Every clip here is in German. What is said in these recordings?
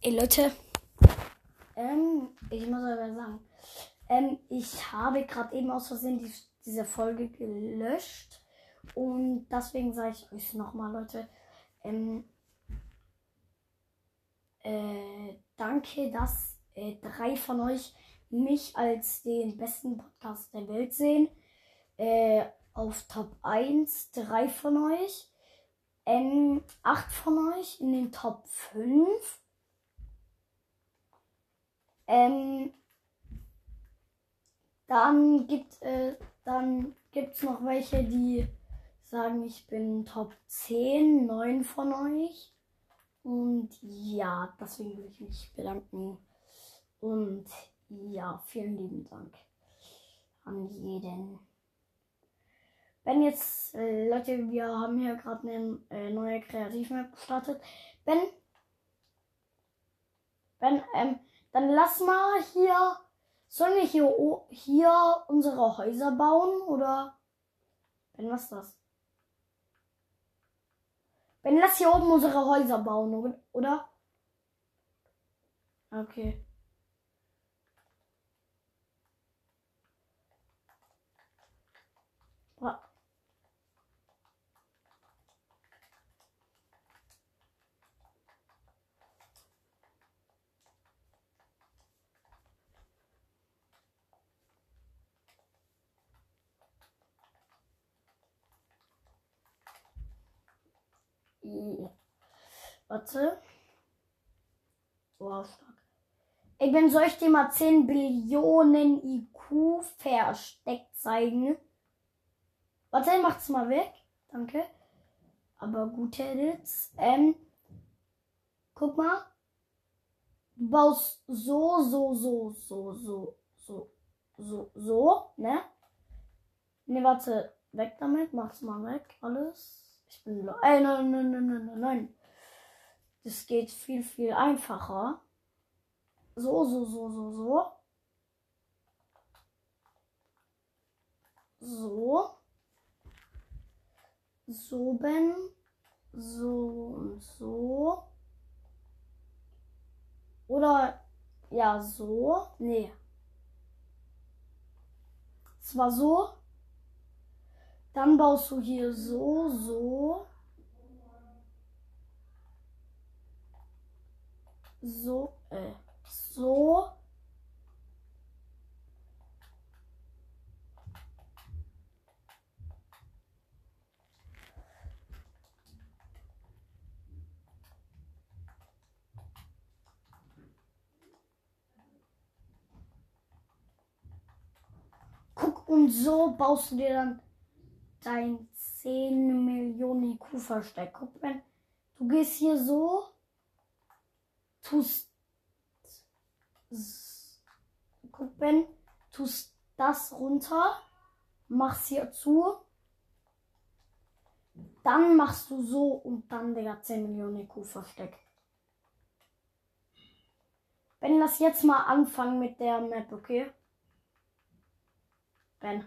Ey Leute, ähm, ich muss aber sagen, ähm, ich habe gerade eben aus Versehen die, diese Folge gelöscht und deswegen sage ich euch nochmal, Leute. Ähm, äh, danke, dass äh, drei von euch mich als den besten Podcast der Welt sehen. Äh, auf Top 1 drei von euch. Ähm, acht von euch in den Top 5. Ähm, dann gibt äh, dann gibt's noch welche, die sagen, ich bin Top 10, 9 von euch. Und ja, deswegen will ich mich bedanken. Und ja, vielen lieben Dank an jeden. Wenn jetzt, äh, Leute, wir haben hier gerade eine äh, neue Kreativmap gestartet. Ben, Ben, ähm, dann lass mal hier. Sollen wir hier, hier unsere Häuser bauen? Oder. Ben, was ist das? Ben, lass hier oben unsere Häuser bauen, oder? Okay. Warte. Wow, stark. Ey, Ben, soll ich dir mal 10 Billionen IQ versteckt zeigen? Warte, macht's mal weg. Danke. Aber gute Edits. Ähm, guck mal. Du baust so, so, so, so, so, so, so, so, ne? Ne, warte. Weg damit. Mach's mal weg. Alles. Ich bin. Ey, nein, nein, nein, nein, nein, nein. Das geht viel, viel einfacher. So, so, so, so, so. So. So, Ben. So und so. Oder ja, so. Nee. Es war so. Dann baust du hier so, so. So, äh, so. Guck, und so baust du dir dann dein 10 Millionen IQ-Versteck. Guck, wenn du gehst hier so, tust. Guck, wenn tust das runter, machst hier zu, dann machst du so und dann, Digga, 10 Millionen IQ-Versteck. Ben, lass jetzt mal anfangen mit der Map, okay? Ben.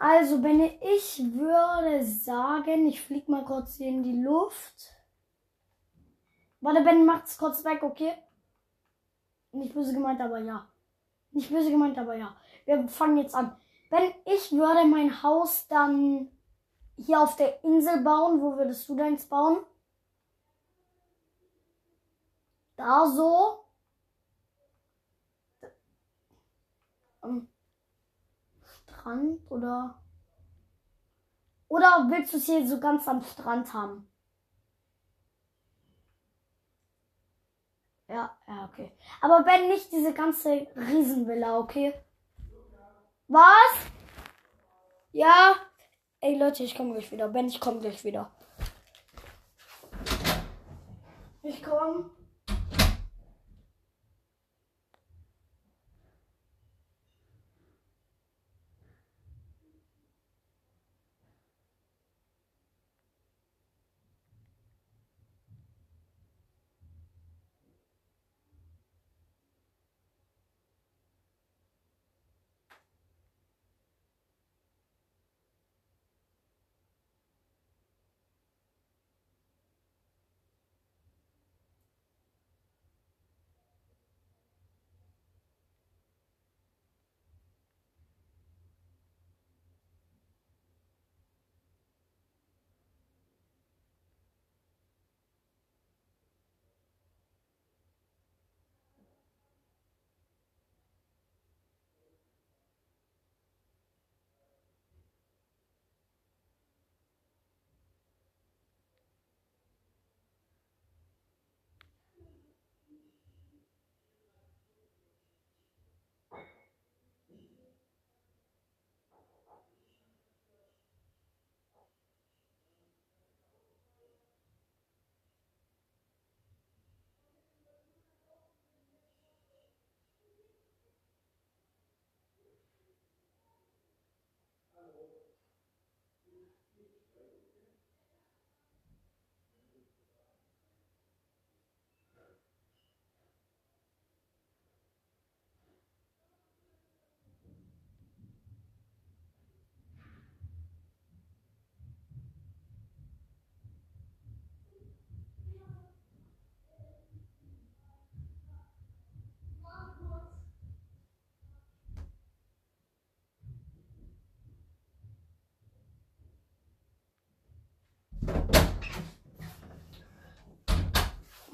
Also, wenn ich würde sagen, ich flieg mal kurz hier in die Luft. Warte, Ben macht's kurz weg, okay? Nicht böse gemeint, aber ja. Nicht böse gemeint, aber ja. Wir fangen jetzt an. Wenn ich würde mein Haus dann hier auf der Insel bauen, wo würdest du deins bauen? Da so. Ähm, Strand oder. Oder willst du es hier so ganz am Strand haben? Ja, ja, okay. Aber wenn nicht diese ganze Riesenvilla, okay? Was? Ja. Ey Leute, ich komme gleich wieder. Ben, ich komme gleich wieder. Ich komme.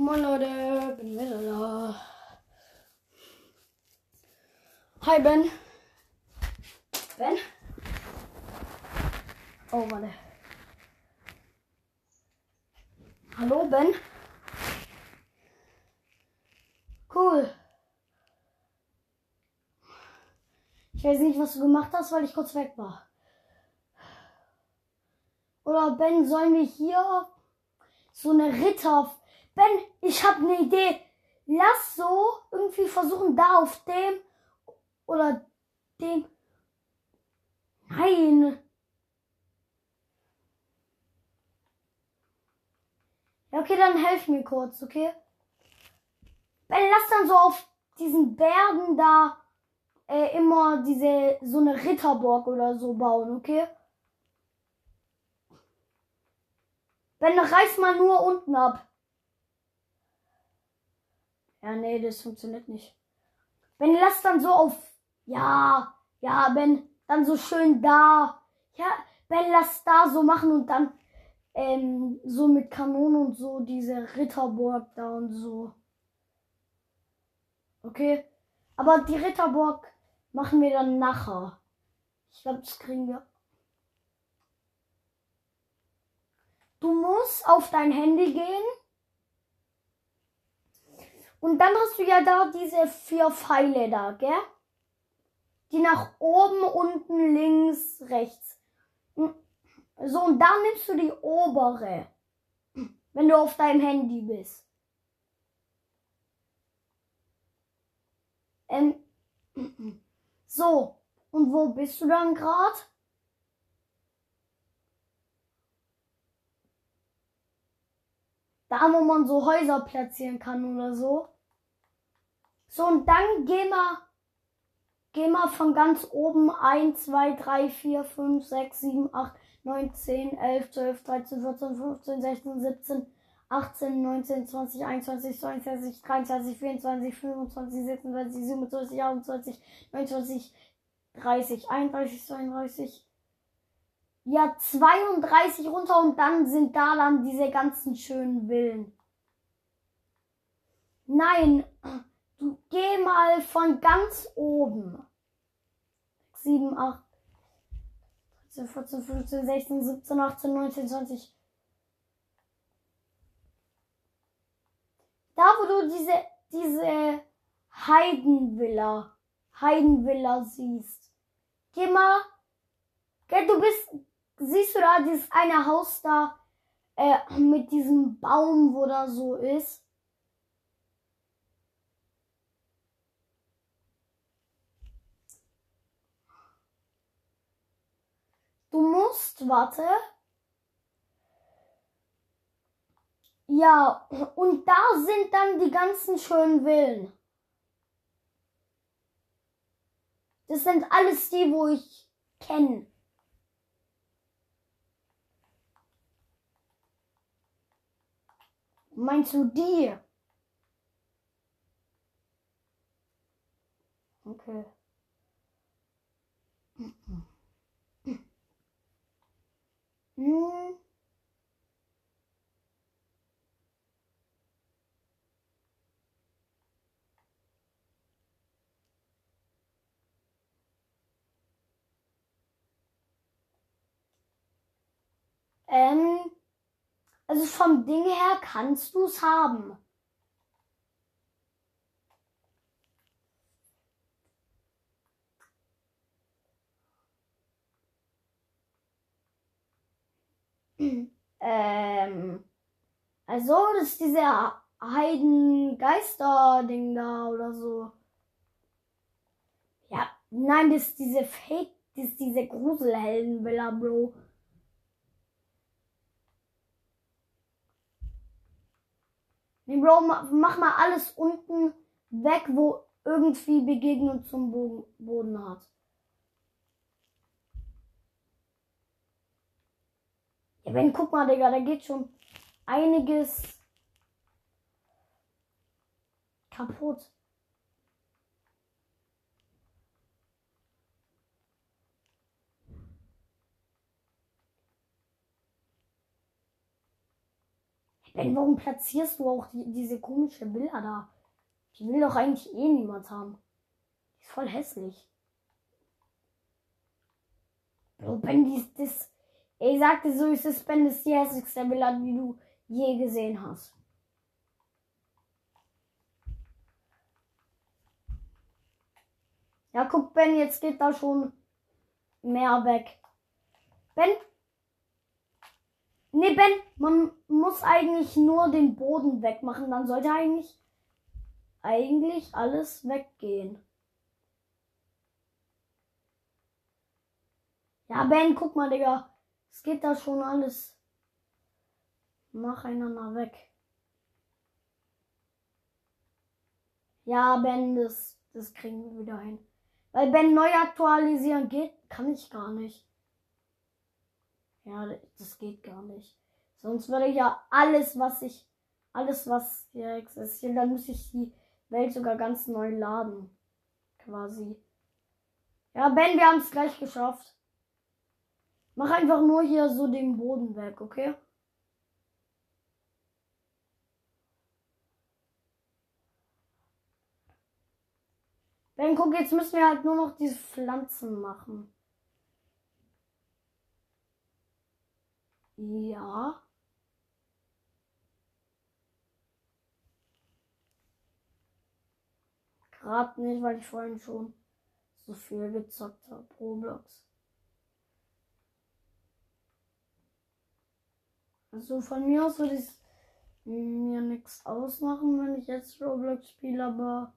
Moin Leute, bin wieder da. Hi Ben. Ben? Oh, warte. Hallo Ben? Cool. Ich weiß nicht, was du gemacht hast, weil ich kurz weg war. Oder Ben, sollen wir hier so eine Ritter. Ben, ich habe eine Idee. Lass so irgendwie versuchen, da auf dem oder dem. Nein. Ja, okay, dann helf mir kurz, okay? Ben, lass dann so auf diesen Bergen da äh, immer diese so eine Ritterburg oder so bauen, okay? Ben, reiß mal nur unten ab. Ja, nee, das funktioniert nicht. Ben, lass dann so auf. Ja, ja, Ben, dann so schön da. Ja, Ben, lass da so machen und dann ähm, so mit Kanonen und so diese Ritterburg da und so. Okay? Aber die Ritterburg machen wir dann nachher. Ich glaube, das kriegen wir. Du musst auf dein Handy gehen. Und dann hast du ja da diese vier Pfeile da, gell? Die nach oben, unten, links, rechts. So, und dann nimmst du die obere. Wenn du auf deinem Handy bist. Ähm, so, und wo bist du dann gerade? Da, wo man so Häuser platzieren kann oder so. So, und dann geh mal, geh mal von ganz oben 1, 2, 3, 4, 5, 6, 7, 8, 9, 10, 11, 12, 13, 14, 15, 16, 17, 18, 19, 20, 21, 22, 23, 24, 25, 26, 27, 28, 29, 30, 31, 32. Ja, 32 runter und dann sind da dann diese ganzen schönen Villen. Nein, du geh mal von ganz oben. 7, 8, 13, 14, 15, 16, 17, 18, 19, 20. Da, wo du diese, diese Heidenvilla, Heidenvilla siehst. Geh mal, gell, du bist, siehst du da dieses eine Haus da, äh, mit diesem Baum, wo da so ist? Du musst, warte, Ja, und da sind dann die ganzen schönen Villen. Das sind alles die, wo ich kenne. Meinst du die? Okay. Hm. Ähm, also vom Ding her kannst du es haben. ähm, also das ist dieser Heidengeister-Ding da oder so. Ja, nein, das ist diese Fake, das ist diese Gruselhelden-Villa, Bro. Nee, Bro, mach mal alles unten weg, wo irgendwie Begegnung zum Boden hat. Ja, wenn, guck mal, Digga, da geht schon einiges kaputt. Ben, warum platzierst du auch die, diese komische Bilder da? Die will doch eigentlich eh niemand haben. Die ist voll hässlich. Bro, Ben, die ist das. Ich sagte so, ist Ben, das ist die hässlichste Villa, die du je gesehen hast. Ja, guck, Ben, jetzt geht da schon mehr weg. Ben? Nee, Ben, man muss eigentlich nur den Boden wegmachen. Dann sollte eigentlich, eigentlich alles weggehen. Ja, Ben, guck mal, Digga. Es geht da schon alles nacheinander weg. Ja, Ben, das, das kriegen wir wieder hin. Weil Ben neu aktualisieren geht, kann ich gar nicht. Ja, das geht gar nicht. Sonst würde ich ja alles, was ich, alles, was hier existiert, dann muss ich die Welt sogar ganz neu laden. Quasi. Ja, Ben, wir haben es gleich geschafft. Mach einfach nur hier so den Boden weg, okay? Ben, guck, jetzt müssen wir halt nur noch diese Pflanzen machen. Ja. Gerade nicht, weil ich vorhin schon so viel gezockt habe. Roblox. Also von mir aus würde ich mir nichts ausmachen, wenn ich jetzt Roblox spiele, aber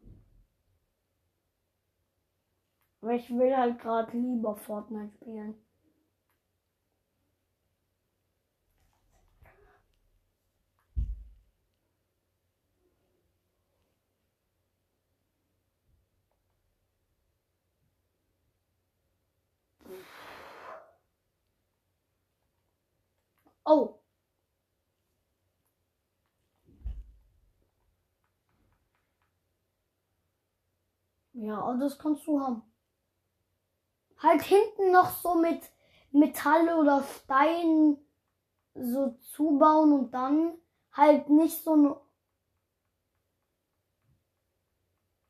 aber ich will halt gerade lieber Fortnite spielen. Oh. Ja, das kannst du haben halt hinten noch so mit Metall oder Stein so zubauen und dann halt nicht so ein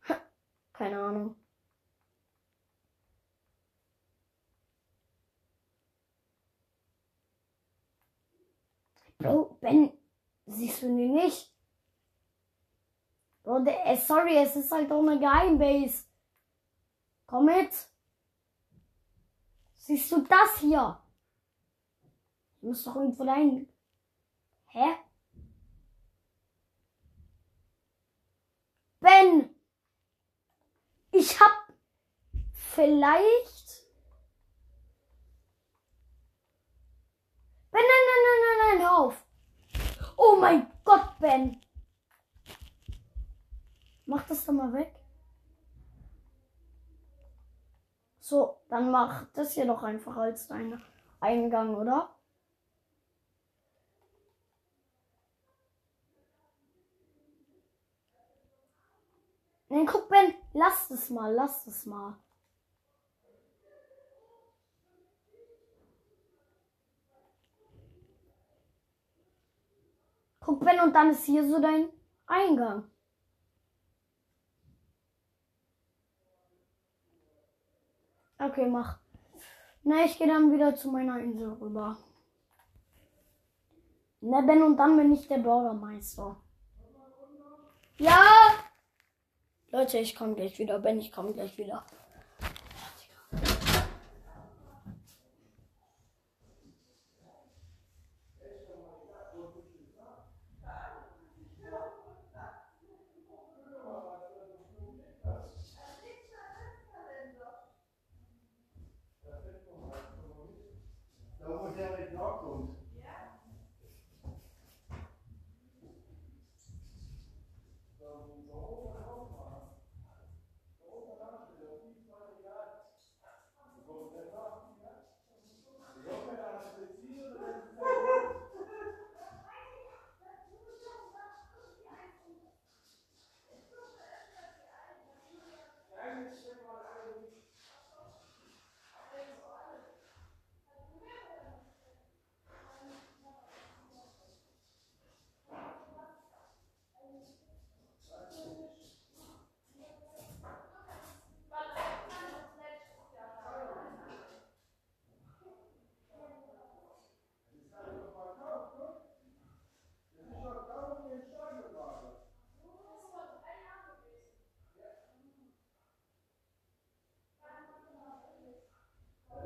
keine Ahnung. Bro, Ben, siehst du die nicht? Bro, der, äh, sorry, es ist halt auch eine Geheimbase. Komm mit. Siehst du das hier? Ich muss doch irgendwo dahin. Hä? Ben! Ich hab vielleicht. Ben, nein, nein, nein, nein, nein, hör auf. Oh mein Gott, Ben. Mach das doch mal weg. So, dann mach das hier doch einfach als dein Eingang, oder? Nein, guck, Ben, lass es mal, lass es mal. Guck, Ben, und dann ist hier so dein Eingang. Okay, mach. Na, ich gehe dann wieder zu meiner Insel rüber. Na, Ben, und dann bin ich der Bürgermeister. Ja! Leute, ich komme gleich wieder. Ben, ich komme gleich wieder.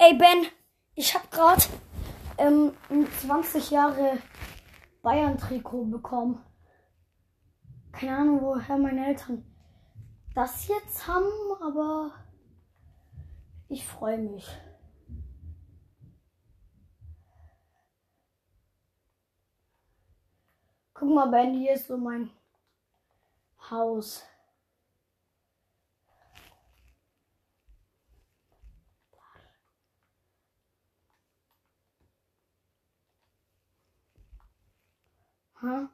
Ey Ben, ich hab grad ähm, ein 20 Jahre Bayern-Trikot bekommen. Keine Ahnung, woher meine Eltern das jetzt haben, aber ich freue mich. Guck mal, Ben, hier ist so mein Haus. Hm?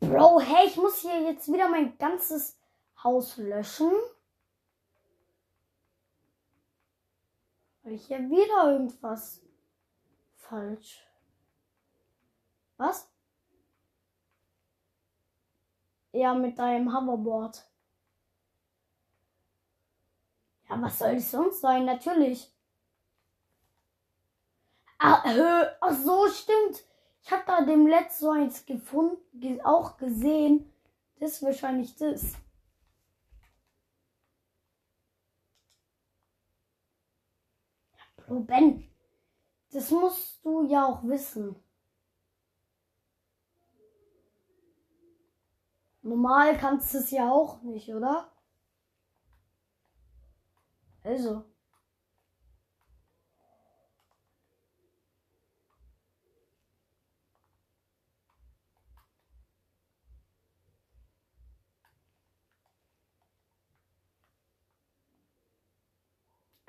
Bro, hey, ich muss hier jetzt wieder mein ganzes Haus löschen. Weil ich hier wieder irgendwas falsch. Was? Ja, mit deinem Hoverboard. Ja, was soll es sonst sein? Natürlich. Hö, ach so, stimmt. Ich habe da dem letzten so eins gefunden, ge auch gesehen. Das ist wahrscheinlich das. Bro, Ben, das musst du ja auch wissen. Normal kannst du es ja auch nicht, oder? Also.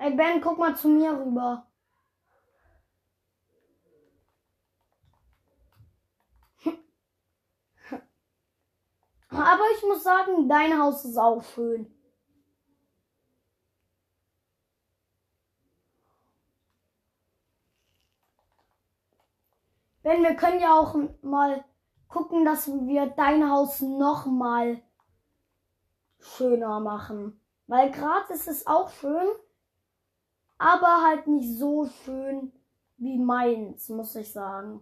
Ey Ben, guck mal zu mir rüber. Aber ich muss sagen, dein Haus ist auch schön. Ben, wir können ja auch mal gucken, dass wir dein Haus noch mal schöner machen. Weil gerade ist es auch schön, aber halt nicht so schön wie meins, muss ich sagen.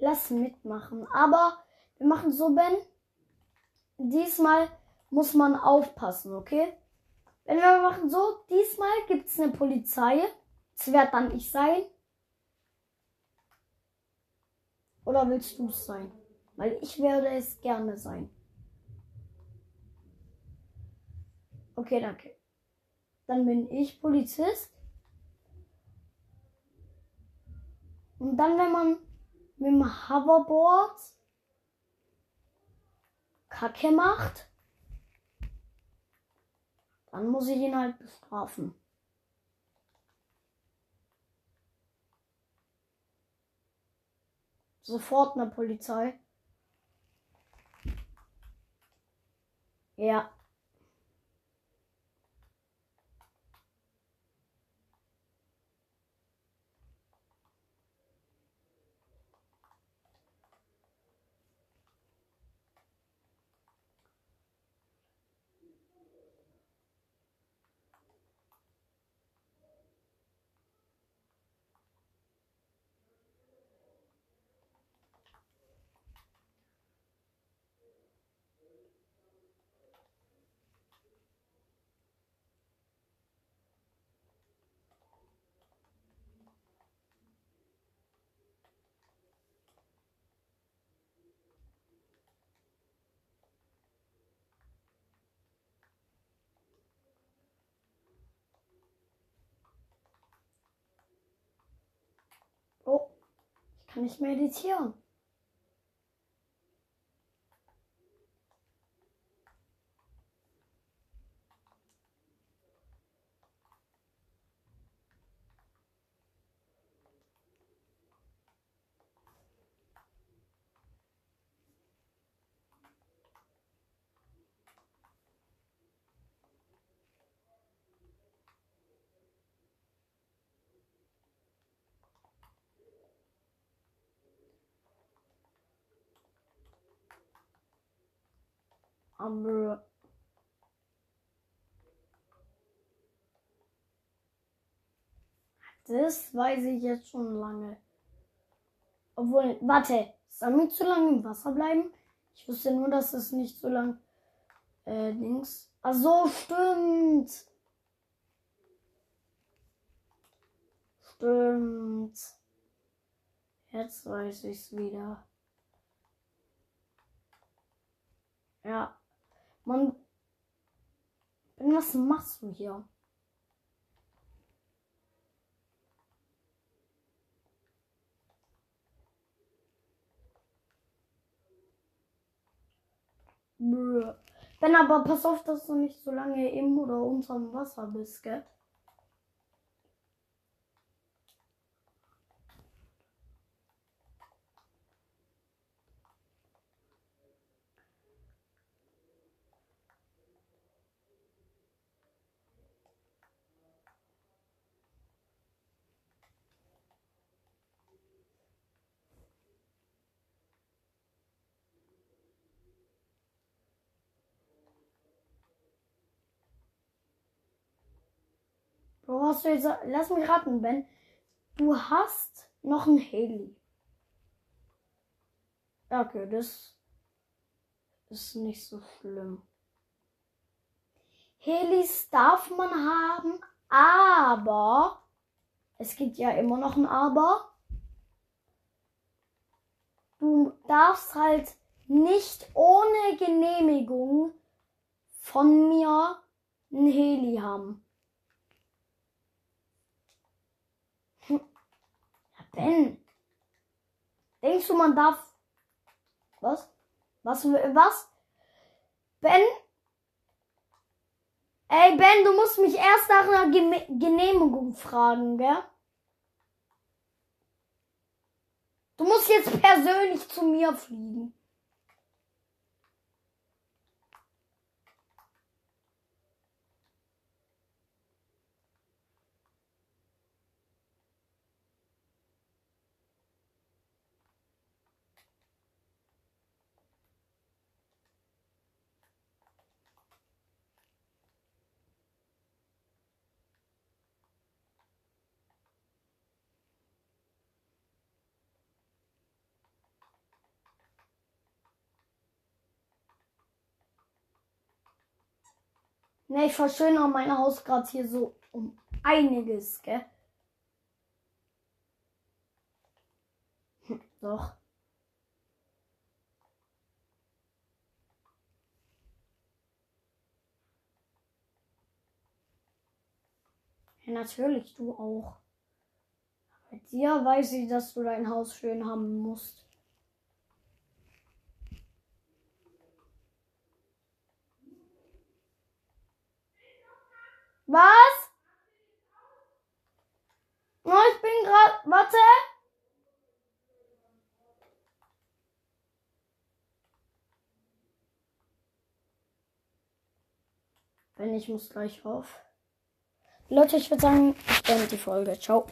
Lass mitmachen. Aber wir machen so, Ben. Diesmal muss man aufpassen, okay? Wenn wir machen so, diesmal gibt es eine Polizei. Es wird dann ich sein. Oder willst du es sein? Weil ich werde es gerne sein. Okay, danke. Dann bin ich Polizist. Und dann, wenn man mit dem Hoverboard Kacke macht, dann muss ich ihn halt bestrafen. Sofort eine Polizei. Ja. Oh, ich kann nicht mehr editieren. Aber das weiß ich jetzt schon lange. Obwohl, warte, soll mir zu lange im Wasser bleiben? Ich wusste nur, dass es nicht so lang äh, Dings. Ach so, stimmt. Stimmt. Jetzt weiß ich's wieder. Ja. Man. Ben, was machst du hier? Brr. Ben, aber pass auf, dass du nicht so lange im oder unterm Wasser bist, gell? Bro, hast du jetzt. Lass mich raten, Ben. Du hast noch ein Heli. Okay, das ist nicht so schlimm. Helis darf man haben, aber es gibt ja immer noch ein Aber. Du darfst halt nicht ohne Genehmigung von mir ein Heli haben. Hm. Ja, Ben. Denkst du, man darf. Was? Was? Was? Ben? Ey, Ben, du musst mich erst nach einer Geme- Genehmigung fragen, gell? Du musst jetzt persönlich zu mir fliegen. Ne, ich verschönere mein Haus gerade hier so um einiges, gell? Hm, Doch. Ja, natürlich, du auch. Bei dir weiß ich, dass du dein Haus schön haben musst. Was? Oh, ich bin gerade. Warte. Wenn ich muss gleich auf. Leute, ich würde sagen, ich beende die Folge. Ciao.